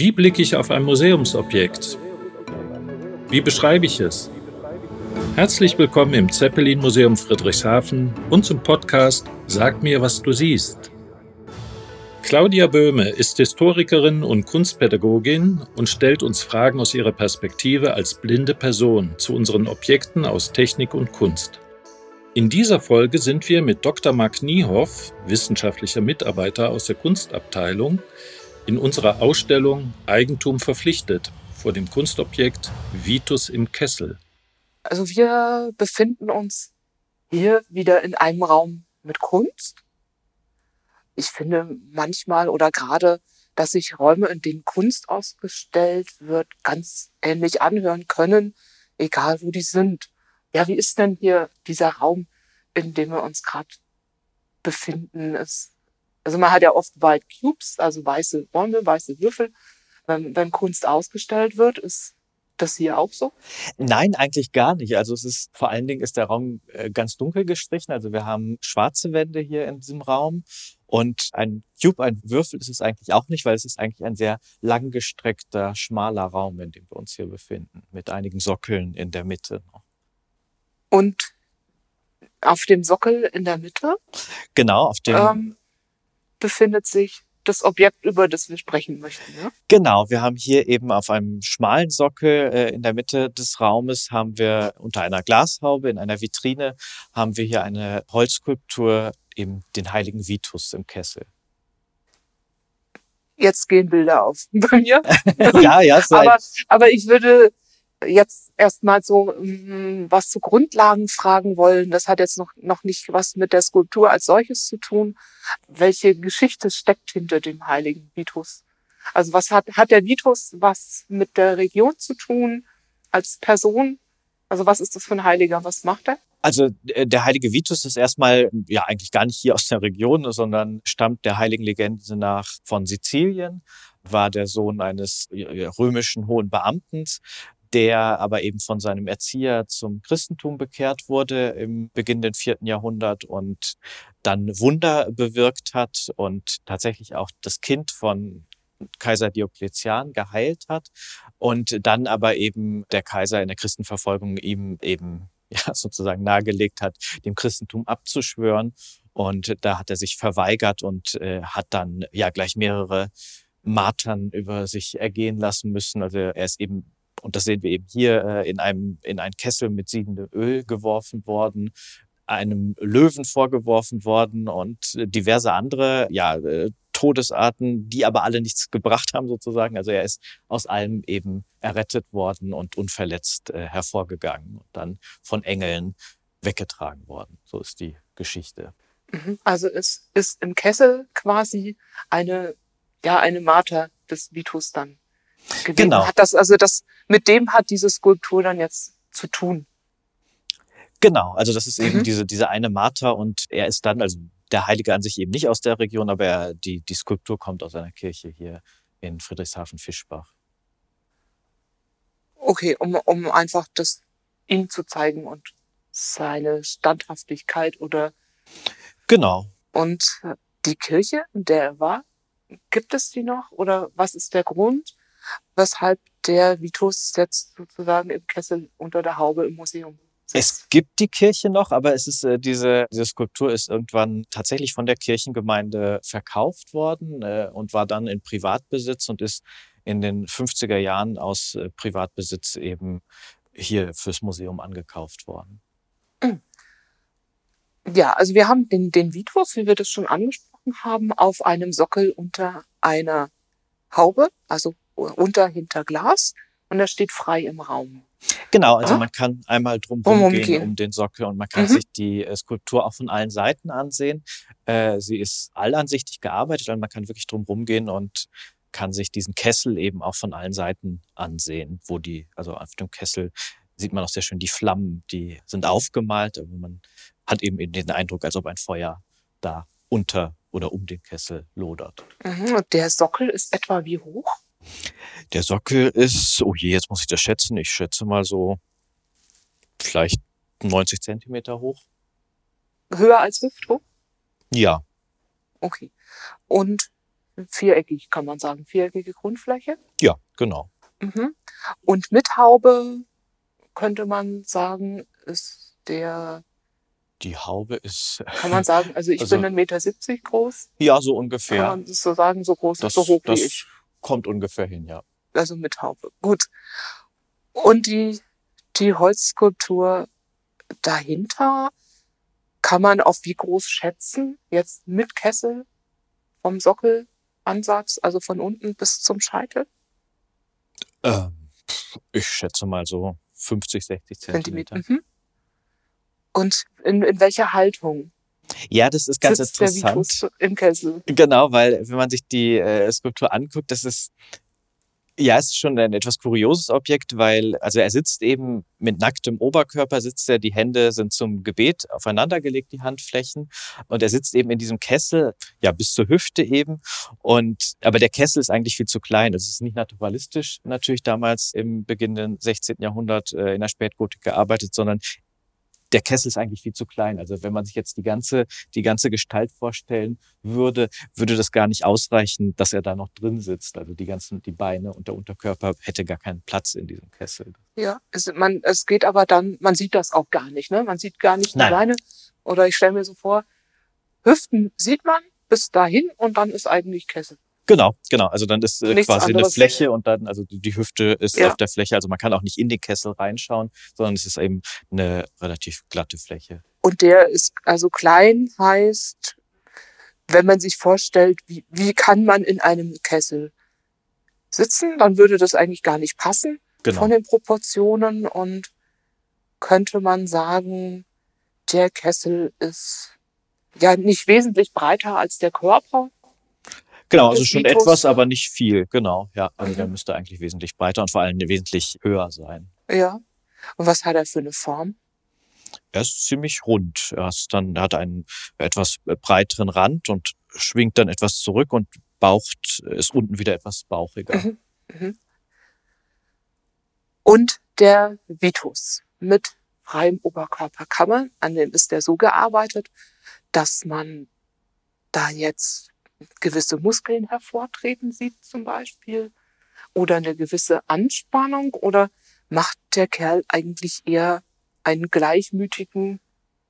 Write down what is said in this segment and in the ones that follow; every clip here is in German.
Wie blicke ich auf ein Museumsobjekt? Wie beschreibe ich es? Herzlich willkommen im Zeppelin Museum Friedrichshafen und zum Podcast Sag mir, was du siehst. Claudia Böhme ist Historikerin und Kunstpädagogin und stellt uns Fragen aus ihrer Perspektive als blinde Person zu unseren Objekten aus Technik und Kunst. In dieser Folge sind wir mit Dr. Mark Niehoff, wissenschaftlicher Mitarbeiter aus der Kunstabteilung, in unserer Ausstellung Eigentum verpflichtet vor dem Kunstobjekt Vitus im Kessel. Also wir befinden uns hier wieder in einem Raum mit Kunst. Ich finde manchmal oder gerade, dass sich Räume, in denen Kunst ausgestellt wird, ganz ähnlich anhören können, egal wo die sind. Ja, wie ist denn hier dieser Raum, in dem wir uns gerade befinden? Es also man hat ja oft White Cubes, also weiße Räume, weiße Würfel. Wenn, wenn Kunst ausgestellt wird, ist das hier auch so? Nein, eigentlich gar nicht. Also es ist vor allen Dingen ist der Raum äh, ganz dunkel gestrichen. Also wir haben schwarze Wände hier in diesem Raum und ein Cube, ein Würfel ist es eigentlich auch nicht, weil es ist eigentlich ein sehr langgestreckter, schmaler Raum, in dem wir uns hier befinden, mit einigen Sockeln in der Mitte. Und auf dem Sockel in der Mitte? Genau, auf dem ähm, befindet sich das Objekt, über das wir sprechen möchten. Ja? Genau, wir haben hier eben auf einem schmalen Sockel äh, in der Mitte des Raumes haben wir unter einer Glashaube in einer Vitrine haben wir hier eine Holzskulptur eben den heiligen Vitus im Kessel. Jetzt gehen Bilder auf bei mir. ja, ja. aber, aber ich würde jetzt erstmal so mm, was zu Grundlagen fragen wollen. Das hat jetzt noch, noch nicht was mit der Skulptur als solches zu tun. Welche Geschichte steckt hinter dem heiligen Vitus? Also was hat, hat der Vitus was mit der Region zu tun als Person? Also was ist das für ein Heiliger? Was macht er? Also äh, der heilige Vitus ist erstmal ja eigentlich gar nicht hier aus der Region, sondern stammt der heiligen Legende nach von Sizilien, war der Sohn eines römischen hohen Beamten, der aber eben von seinem Erzieher zum Christentum bekehrt wurde im beginnenden vierten Jahrhundert und dann Wunder bewirkt hat und tatsächlich auch das Kind von Kaiser Diokletian geheilt hat und dann aber eben der Kaiser in der Christenverfolgung ihm eben ja sozusagen nahegelegt hat, dem Christentum abzuschwören und da hat er sich verweigert und äh, hat dann ja gleich mehrere Martern über sich ergehen lassen müssen. Also er ist eben und das sehen wir eben hier äh, in einem in einen Kessel mit siedendem Öl geworfen worden, einem Löwen vorgeworfen worden und diverse andere ja äh, Todesarten, die aber alle nichts gebracht haben sozusagen. Also er ist aus allem eben errettet worden und unverletzt äh, hervorgegangen und dann von Engeln weggetragen worden. So ist die Geschichte. Mhm. Also es ist im Kessel quasi eine ja eine Marter des Vitus dann gewesen. Genau. Hat das, also das, mit dem hat diese Skulptur dann jetzt zu tun. Genau, also das ist mhm. eben diese, diese eine Martha und er ist dann, also der Heilige an sich eben nicht aus der Region, aber er, die, die Skulptur kommt aus einer Kirche hier in Friedrichshafen-Fischbach. Okay, um, um einfach das ihm zu zeigen und seine Standhaftigkeit oder. Genau. Und die Kirche, in der er war, gibt es die noch? Oder was ist der Grund? weshalb der Vitus jetzt sozusagen im Kessel unter der Haube im Museum es gibt die Kirche noch, aber es ist äh, diese diese Skulptur ist irgendwann tatsächlich von der Kirchengemeinde verkauft worden äh, und war dann in Privatbesitz und ist in den 50er Jahren aus äh, Privatbesitz eben hier fürs Museum angekauft worden. Ja, also wir haben den, den Vitus, wie wir das schon angesprochen haben, auf einem Sockel unter einer Haube, also unter hinter Glas und er steht frei im Raum. Genau, also ah? man kann einmal drum gehen um den Sockel und man kann mhm. sich die äh, Skulptur auch von allen Seiten ansehen. Äh, sie ist allansichtig gearbeitet und man kann wirklich drum rumgehen und kann sich diesen Kessel eben auch von allen Seiten ansehen, wo die, also auf dem Kessel sieht man auch sehr schön die Flammen, die sind aufgemalt, aber man hat eben den Eindruck, als ob ein Feuer da unter oder um den Kessel lodert. Mhm. Und der Sockel ist etwa wie hoch? Der Sockel ist, oh je, jetzt muss ich das schätzen. Ich schätze mal so vielleicht 90 Zentimeter hoch. Höher als Hüfthoch? Ja. Okay. Und viereckig, kann man sagen, viereckige Grundfläche. Ja, genau. Mhm. Und mit Haube könnte man sagen, ist der, Die Haube ist, kann man sagen, also ich Also- bin 1,70 Meter groß, ja, so kann ungefähr. man das so sagen, so groß, Das, so hoch das wie ich. Kommt ungefähr hin, ja. Also mit Haube. Gut. Und die, die Holzskulptur dahinter kann man auf wie groß schätzen? Jetzt mit Kessel vom Sockelansatz, also von unten bis zum Scheitel? Ähm, ich schätze mal so 50, 60 Zentimeter. Zentimeter. Mhm. Und in, in welcher Haltung Ja, das ist ganz sitzt der interessant. Vitus im Kessel? Genau, weil wenn man sich die äh, Skulptur anguckt, das ist ja, es ist schon ein etwas kurioses Objekt, weil also er sitzt eben mit nacktem Oberkörper, sitzt er, die Hände sind zum Gebet aufeinandergelegt, die Handflächen, und er sitzt eben in diesem Kessel, ja bis zur Hüfte eben. Und aber der Kessel ist eigentlich viel zu klein. Es ist nicht naturalistisch natürlich damals im beginnenden 16. Jahrhundert äh, in der Spätgotik gearbeitet, sondern der Kessel ist eigentlich viel zu klein. Also wenn man sich jetzt die ganze, die ganze Gestalt vorstellen würde, würde das gar nicht ausreichen, dass er da noch drin sitzt. Also die ganzen, die Beine und der Unterkörper hätte gar keinen Platz in diesem Kessel. Ja, es, man, es geht aber dann, man sieht das auch gar nicht, ne? Man sieht gar nicht die Nein. Beine. Oder ich stelle mir so vor, Hüften sieht man bis dahin und dann ist eigentlich Kessel. Genau, genau. Also dann ist äh, quasi eine anderes. Fläche und dann, also die die Hüfte ist Ja. auf der Fläche. Also man kann auch nicht in den Kessel reinschauen, sondern es ist eben eine relativ glatte Fläche. Und der ist also klein, heißt, wenn man sich vorstellt, wie, wie kann man in einem Kessel sitzen, dann würde das eigentlich gar nicht passen Genau. von den Proportionen und könnte man sagen, der Kessel ist ja nicht wesentlich breiter als der Körper. Genau, also schon Vitus. etwas, aber nicht viel. Genau, ja. Also Mhm. der müsste eigentlich wesentlich breiter und vor allem wesentlich höher sein. Ja. Und was hat er für eine Form? Er ist ziemlich rund. Er, ist dann, er hat einen etwas breiteren Rand und schwingt dann etwas zurück und baucht, ist unten wieder etwas bauchiger. Mhm. Mhm. Und der Vitus mit freiem Oberkörper kann man, an dem ist der so gearbeitet, dass man da jetzt gewisse Muskeln hervortreten sieht zum Beispiel oder eine gewisse Anspannung oder macht der Kerl eigentlich eher einen gleichmütigen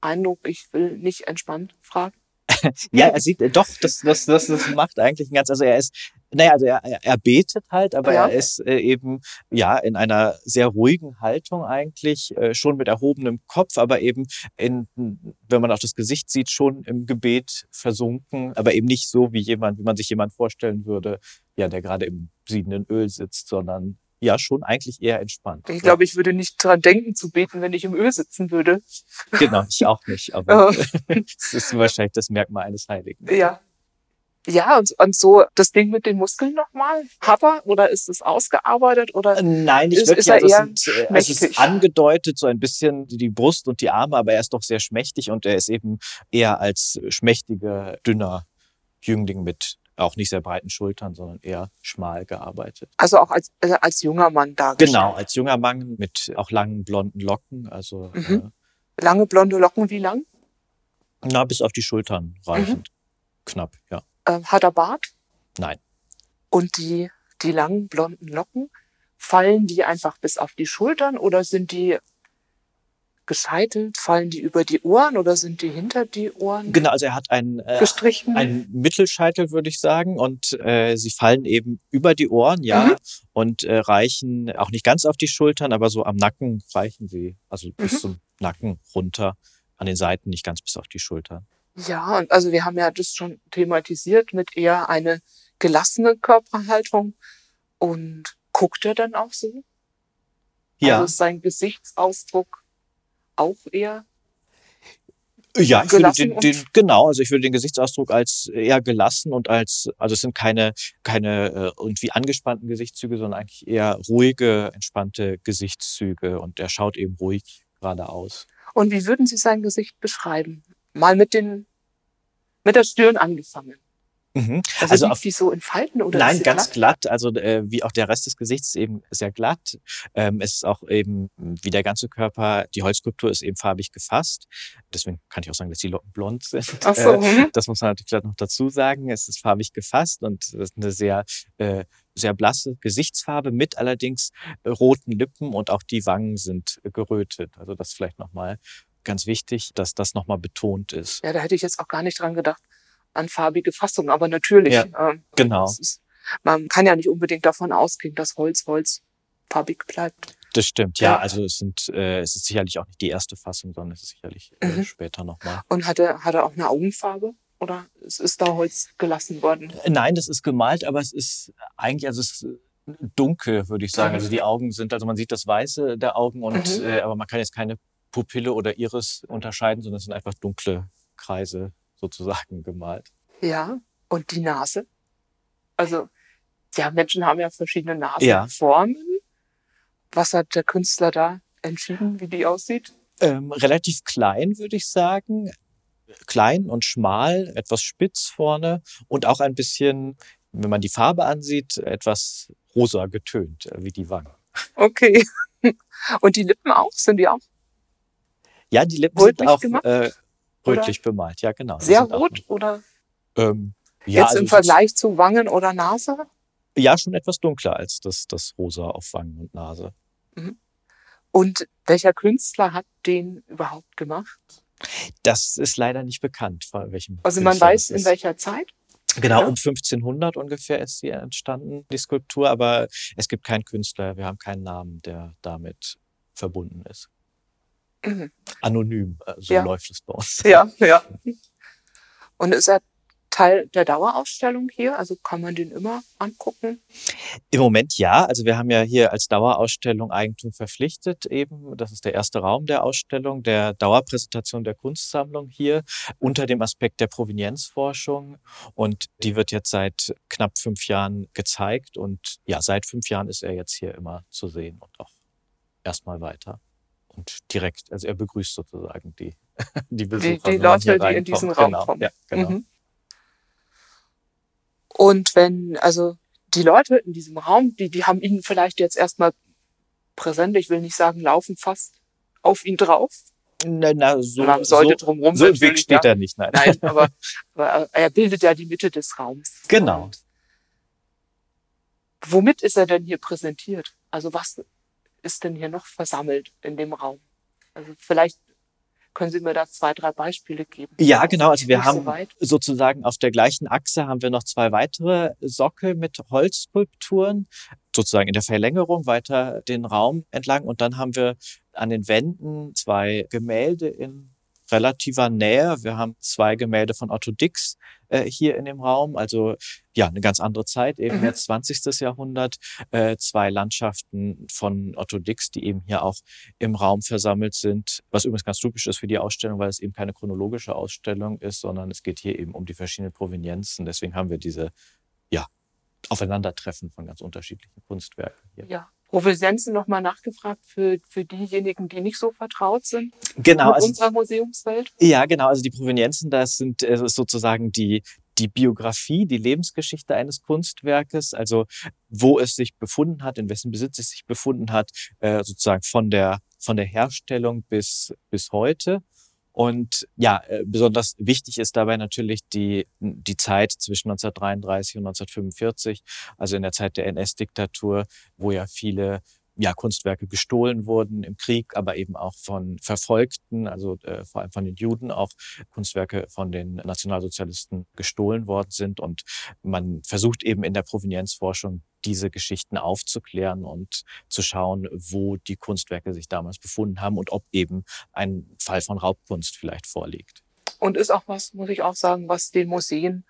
Eindruck, ich will nicht entspannt fragen. Ja, er sieht, äh, doch, das, das, das, das macht eigentlich ein ganz, also er ist, naja, also er, er er betet halt, aber Ja. er ist äh, eben, ja, in einer sehr ruhigen Haltung eigentlich, äh, schon mit erhobenem Kopf, aber eben in, wenn man auch das Gesicht sieht, schon im Gebet versunken, aber eben nicht so wie jemand, wie man sich jemand vorstellen würde, ja, der gerade im siedenden Öl sitzt, sondern ja, schon eigentlich eher entspannt. Ich glaube, ich würde nicht dran denken zu beten, wenn ich im Öl sitzen würde. ja, genau, ich auch nicht, aber Äh, das ist wahrscheinlich das Merkmal eines Heiligen. Ja. Ja, und, und so das Ding mit den Muskeln nochmal. Hat er oder ist es ausgearbeitet oder? Nein, nicht Ist- wirklich. ist er also, es eher sind, äh, also es ist angedeutet, so ein bisschen die Brust und die Arme, aber er ist doch sehr schmächtig und er ist eben eher als schmächtiger, dünner Jüngling mit auch nicht sehr breiten Schultern, sondern eher schmal gearbeitet. Also auch als, äh, als junger Mann dargestellt. Genau, als junger Mann mit auch langen blonden Locken, also Mhm. Lange blonde Locken, wie lang? äh, na, bis auf die Schultern reichend. Knapp, ja. Ähm, hat er Bart? Nein. Und die, die langen blonden Locken, fallen die einfach bis auf die Schultern oder sind die gescheitelt? Fallen die über die Ohren oder sind die hinter die Ohren Genau, also er hat einen, äh, gestrichen? ein Mittelscheitel, würde ich sagen. Und äh, sie fallen eben über die Ohren, ja, Mhm. und äh, reichen auch nicht ganz auf die Schultern, aber so am Nacken reichen sie, also Mhm. bis zum Nacken runter, an den Seiten nicht ganz bis auf die Schultern. Ja, und also wir haben ja das schon thematisiert mit eher eine gelassene Körperhaltung. Und guckt er dann auch so? Ja, Also ist sein Gesichtsausdruck auch eher. ja, ich würde den, den, genau, also ich würde den Gesichtsausdruck als eher gelassen und als, also es sind keine, keine äh, irgendwie angespannten Gesichtszüge, sondern eigentlich eher ruhige, entspannte Gesichtszüge und er schaut eben ruhig geradeaus. Und wie würden Sie sein Gesicht beschreiben? Mal mit den, mit der Stirn angefangen. Mhm. Also, also auf, die so in Falten oder? Nein, ganz glatt? glatt. Also äh, wie auch der Rest des Gesichts eben sehr glatt. Ähm, es ist auch eben wie der ganze Körper. Die Holzskulptur ist eben farbig gefasst. Deswegen kann ich auch sagen, dass die Locken blond sind. Ach so. Äh, das muss man natürlich noch dazu sagen. Es ist farbig gefasst und es ist eine sehr äh, sehr blasse Gesichtsfarbe mit allerdings äh, roten Lippen und auch die Wangen sind gerötet. Also das vielleicht nochmal ganz wichtig, dass das nochmal betont ist. Ja, da hätte ich jetzt auch gar nicht dran gedacht an farbige Fassung. Aber natürlich, ja, ähm, genau. Ist, man kann ja nicht unbedingt davon ausgehen, dass Holz Holz farbig bleibt. Das stimmt, ja. ja. Also es sind, äh, es ist sicherlich auch nicht die erste Fassung, sondern es ist sicherlich äh, mhm. später nochmal. Und hat er, hat er auch eine Augenfarbe? Oder es ist da Holz gelassen worden? Äh, nein, das ist gemalt, aber es ist eigentlich, also es ist dunkel, würde ich sagen. Mhm. Also die Augen sind, also man sieht das Weiße der Augen und, mhm. äh, aber man kann jetzt keine Pupille oder Iris unterscheiden, sondern es sind einfach dunkle Kreise sozusagen gemalt. Ja, und die Nase? Also, ja, Menschen haben ja verschiedene Nasenformen. Ja. Was hat der Künstler da entschieden, wie die aussieht? Ähm, relativ klein, würde ich sagen. Klein und schmal, etwas spitz vorne und auch ein bisschen, wenn man die Farbe ansieht, etwas rosa getönt, äh, wie die Wangen. Okay. Und die Lippen auch? Sind die auch? Ja, die Lippen sind auch äh, rötlich oder? bemalt, ja, genau. Sehr rot auch, oder? Ähm, ja, Jetzt also im Vergleich zu Wangen oder Nase? Ja, schon etwas dunkler als das, das Rosa auf Wangen und Nase. Mhm. Und welcher Künstler hat den überhaupt gemacht? Das ist leider nicht bekannt, von welchem. Also man Künstler weiß in welcher Zeit? Genau, ja. um 1500 ungefähr ist sie entstanden, die Skulptur, aber es gibt keinen Künstler, wir haben keinen Namen, der damit verbunden ist. Mhm. Anonym, äh, so ja. läuft es bei uns. Ja, ja. Und ist er Teil der Dauerausstellung hier? Also kann man den immer angucken? Im Moment ja. Also wir haben ja hier als Dauerausstellung Eigentum verpflichtet eben. Das ist der erste Raum der Ausstellung, der Dauerpräsentation der Kunstsammlung hier unter dem Aspekt der Provenienzforschung. Und die wird jetzt seit knapp fünf Jahren gezeigt. Und ja, seit fünf Jahren ist er jetzt hier immer zu sehen und auch erstmal weiter und direkt, also er begrüßt sozusagen die, die Besucher. Die, die Leute, die in diesen Raum genau, kommen. Ja, genau. Mhm. Und wenn, also die Leute in diesem Raum, die, die haben ihn vielleicht jetzt erstmal präsent, ich will nicht sagen, laufen fast auf ihn drauf. Na, na, so, Man sollte so, drumherum so im Weg steht ja. er nicht, nein. Nein, aber, aber er bildet ja die Mitte des Raums. Genau. Und womit ist er denn hier präsentiert? Also was ist denn hier noch versammelt in dem Raum? Also vielleicht können Sie mir da zwei, drei Beispiele geben? Ja, genau. Also wir haben so sozusagen auf der gleichen Achse haben wir noch zwei weitere Sockel mit Holzskulpturen, sozusagen in der Verlängerung weiter den Raum entlang. Und dann haben wir an den Wänden zwei Gemälde in relativer Nähe. Wir haben zwei Gemälde von Otto Dix äh, hier in dem Raum, also ja, eine ganz andere Zeit, eben mhm. jetzt 20. Jahrhundert. Äh, zwei Landschaften von Otto Dix, die eben hier auch im Raum versammelt sind, was übrigens ganz typisch ist für die Ausstellung, weil es eben keine chronologische Ausstellung ist, sondern es geht hier eben um die verschiedenen Provenienzen. Deswegen haben wir diese, ja, Aufeinandertreffen von ganz unterschiedlichen Kunstwerken hier. Ja, Provenienzen nochmal nachgefragt für, für diejenigen, die nicht so vertraut sind genau, mit also, unserer Museumswelt? Ja, genau. Also die Provenienzen, das sind äh, sozusagen die, die Biografie, die Lebensgeschichte eines Kunstwerkes, also wo es sich befunden hat, in wessen Besitz es sich befunden hat, äh, sozusagen von der, von der Herstellung bis, bis heute. Und ja, äh, besonders wichtig ist dabei natürlich die, die Zeit zwischen 1933 und 1945, also in der Zeit der NS-Diktatur, wo ja viele ja, Kunstwerke gestohlen wurden im Krieg, aber eben auch von Verfolgten, also äh, vor allem von den Juden auch Kunstwerke von den Nationalsozialisten gestohlen worden sind. Und man versucht eben in der Provenienzforschung diese Geschichten aufzuklären und zu schauen, wo die Kunstwerke sich damals befunden haben und ob eben ein Fall von Raubkunst vielleicht vorliegt. Und ist auch was, muss ich auch sagen, was den Museen,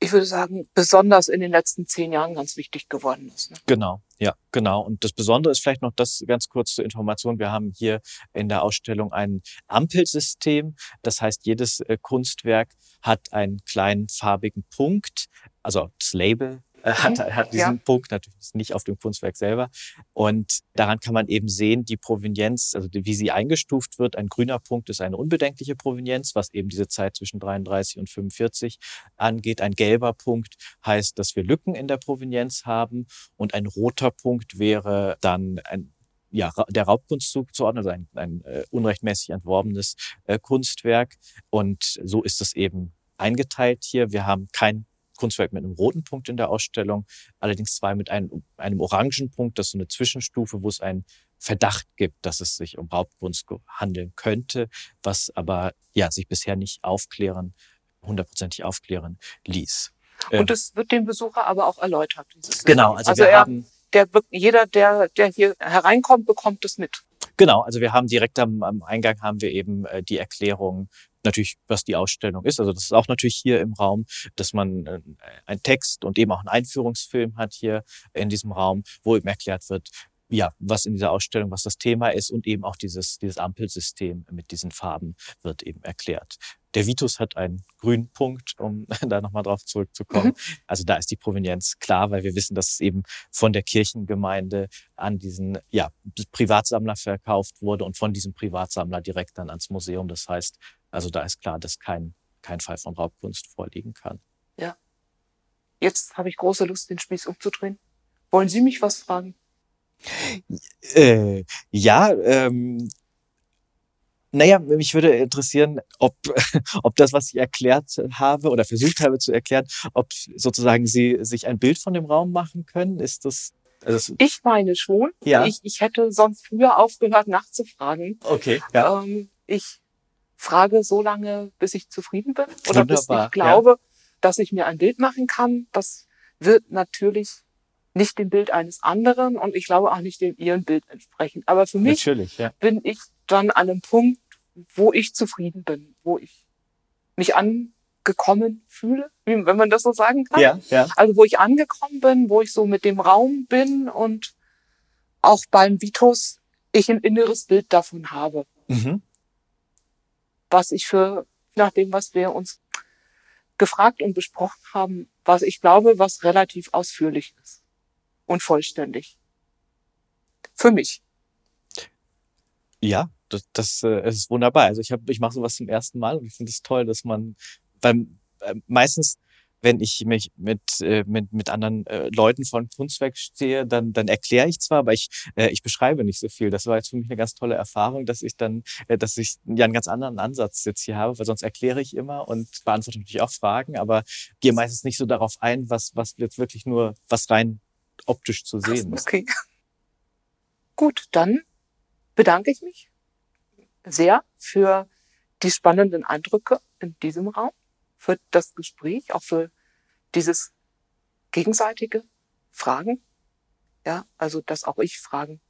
ich würde sagen, besonders in den letzten zehn Jahren ganz wichtig geworden ist. Ne? Genau, ja, genau. Und das Besondere ist vielleicht noch das ganz kurz zur Information. Wir haben hier in der Ausstellung ein Ampelsystem. Das heißt, jedes äh, Kunstwerk hat einen kleinen farbigen Punkt, also das Label hat, hat diesen ja. Punkt natürlich nicht auf dem Kunstwerk selber. Und daran kann man eben sehen, die Provenienz, also wie sie eingestuft wird. Ein grüner Punkt ist eine unbedenkliche Provenienz, was eben diese Zeit zwischen 33 und 45 angeht. Ein gelber Punkt heißt, dass wir Lücken in der Provenienz haben. Und ein roter Punkt wäre dann ein ja, der Raubkunstzug zu ordnen, also ein, ein äh, unrechtmäßig entworbenes äh, Kunstwerk. Und so ist es eben eingeteilt hier. Wir haben kein Kunstwerk mit einem roten Punkt in der Ausstellung, allerdings zwei mit einem, einem orangen Punkt. Das ist so eine Zwischenstufe, wo es einen Verdacht gibt, dass es sich um Raubkunst handeln könnte, was aber ja sich bisher nicht aufklären, hundertprozentig aufklären ließ. Und es ähm, wird dem Besucher aber auch erläutert. genau, also, also wir er, haben der, jeder, der, der hier hereinkommt, bekommt es mit. Genau, also wir haben direkt am, am Eingang haben wir eben äh, die Erklärung natürlich, was die Ausstellung ist. Also das ist auch natürlich hier im Raum, dass man äh, einen Text und eben auch einen Einführungsfilm hat hier in diesem Raum, wo eben erklärt wird, ja, was in dieser Ausstellung, was das Thema ist und eben auch dieses, dieses Ampelsystem mit diesen Farben wird eben erklärt. Der Vitus hat einen grünen Punkt, um da nochmal drauf zurückzukommen. Mhm. Also da ist die Provenienz klar, weil wir wissen, dass es eben von der Kirchengemeinde an diesen ja, Privatsammler verkauft wurde und von diesem Privatsammler direkt dann ans Museum. Das heißt, also da ist klar, dass kein, kein Fall von Raubkunst vorliegen kann. Ja. Jetzt habe ich große Lust, den Spieß umzudrehen. Wollen Sie mich was fragen? Äh, ja, ähm, naja, mich würde interessieren, ob, ob das, was ich erklärt habe oder versucht habe zu erklären, ob sozusagen Sie sich ein Bild von dem Raum machen können. Ist das also ich meine schon. Ja. Ich, ich hätte sonst früher aufgehört nachzufragen. Okay. Ja. Ähm, ich frage so lange, bis ich zufrieden bin oder Wunderbar. bis ich glaube, ja. dass ich mir ein Bild machen kann. Das wird natürlich nicht dem Bild eines anderen und ich glaube auch nicht dem ihren Bild entsprechen. Aber für mich ja. bin ich dann an einem Punkt, wo ich zufrieden bin, wo ich mich angekommen fühle, wenn man das so sagen kann. Ja, ja. Also wo ich angekommen bin, wo ich so mit dem Raum bin und auch beim Vitus ich ein inneres Bild davon habe. Mhm. Was ich für, nach dem, was wir uns gefragt und besprochen haben, was ich glaube, was relativ ausführlich ist und vollständig. Für mich. Ja, das, das äh, ist wunderbar. Also ich habe, ich mache sowas zum ersten Mal und ich finde es toll, dass man beim äh, meistens wenn ich mich mit, äh, mit, mit anderen äh, Leuten von Kunstwerk stehe, dann, dann erkläre ich zwar, aber ich, äh, ich beschreibe nicht so viel. Das war jetzt für mich eine ganz tolle Erfahrung, dass ich dann, äh, dass ich ja einen ganz anderen Ansatz jetzt hier habe, weil sonst erkläre ich immer und beantworte natürlich auch Fragen, aber gehe meistens nicht so darauf ein, was, was jetzt wirklich nur, was rein optisch zu sehen ist. Okay. Gut, dann bedanke ich mich sehr für die spannenden Eindrücke in diesem Raum, für das Gespräch, auch für dieses gegenseitige Fragen. Ja, also dass auch ich Fragen,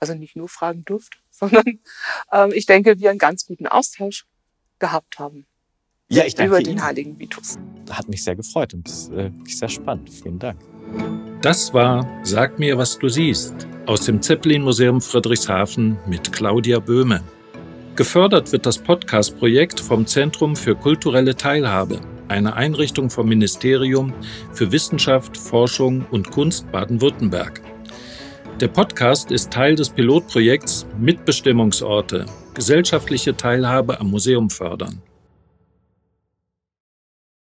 also nicht nur fragen durfte, sondern ähm, ich denke, wir einen ganz guten Austausch gehabt haben. Ja, ich danke über den heiligen Vitus. Hat mich sehr gefreut und äh, sehr spannend. Vielen Dank. Das war Sag mir, was du siehst aus dem Zeppelin Museum Friedrichshafen mit Claudia Böhme. Gefördert wird das Podcast-Projekt vom Zentrum für kulturelle Teilhabe, eine Einrichtung vom Ministerium für Wissenschaft, Forschung und Kunst Baden-Württemberg. Der Podcast ist Teil des Pilotprojekts Mitbestimmungsorte, gesellschaftliche Teilhabe am Museum fördern.